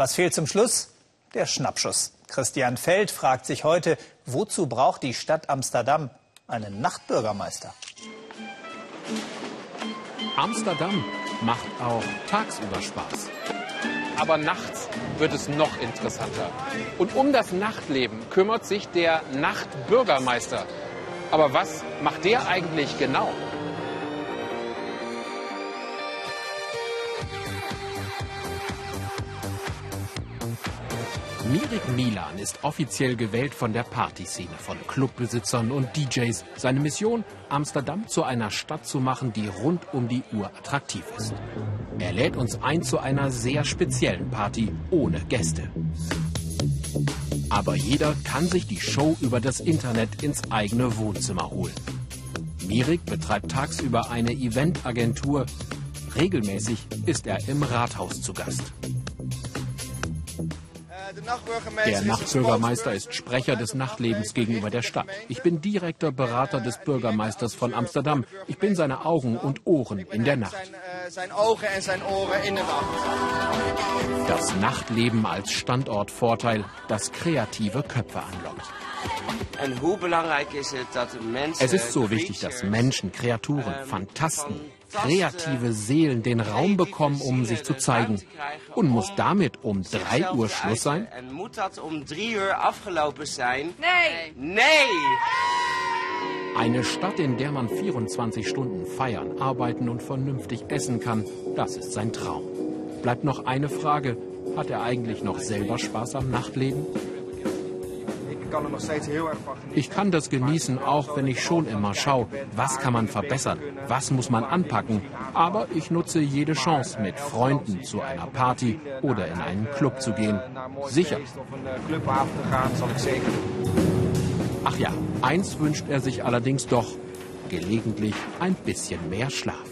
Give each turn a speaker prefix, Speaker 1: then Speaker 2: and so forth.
Speaker 1: Was fehlt zum Schluss? Der Schnappschuss. Christian Feld fragt sich heute, wozu braucht die Stadt Amsterdam einen Nachtbürgermeister?
Speaker 2: Amsterdam macht auch tagsüber Spaß.
Speaker 3: Aber nachts wird es noch interessanter. Und um das Nachtleben kümmert sich der Nachtbürgermeister. Aber was macht der eigentlich genau?
Speaker 2: Mirik Milan ist offiziell gewählt von der Partyszene, von Clubbesitzern und DJs. Seine Mission, Amsterdam zu einer Stadt zu machen, die rund um die Uhr attraktiv ist. Er lädt uns ein zu einer sehr speziellen Party ohne Gäste. Aber jeder kann sich die Show über das Internet ins eigene Wohnzimmer holen. Mirik betreibt tagsüber eine Eventagentur. Regelmäßig ist er im Rathaus zu Gast. Der Nachtbürgermeister ist Sprecher des Nachtlebens gegenüber der Stadt. Ich bin direkter Berater des Bürgermeisters von Amsterdam. Ich bin seine Augen und Ohren in der Nacht. Das Nachtleben als Standortvorteil, das kreative Köpfe anlockt. Es ist so wichtig, dass Menschen, Kreaturen, Fantasten, kreative Seelen den Raum bekommen, um sich zu zeigen. Und muss damit um 3 Uhr Schluss sein?
Speaker 4: Nee.
Speaker 2: Nee! Eine Stadt, in der man 24 Stunden feiern, arbeiten und vernünftig essen kann, das ist sein Traum. Bleibt noch eine Frage. Hat er eigentlich noch selber Spaß am Nachtleben? Ich kann das genießen, auch wenn ich schon immer schaue, was kann man verbessern, was muss man anpacken. Aber ich nutze jede Chance, mit Freunden zu einer Party oder in einen Club zu gehen. Sicher. Ach ja, eins wünscht er sich allerdings doch. Gelegentlich ein bisschen mehr Schlaf.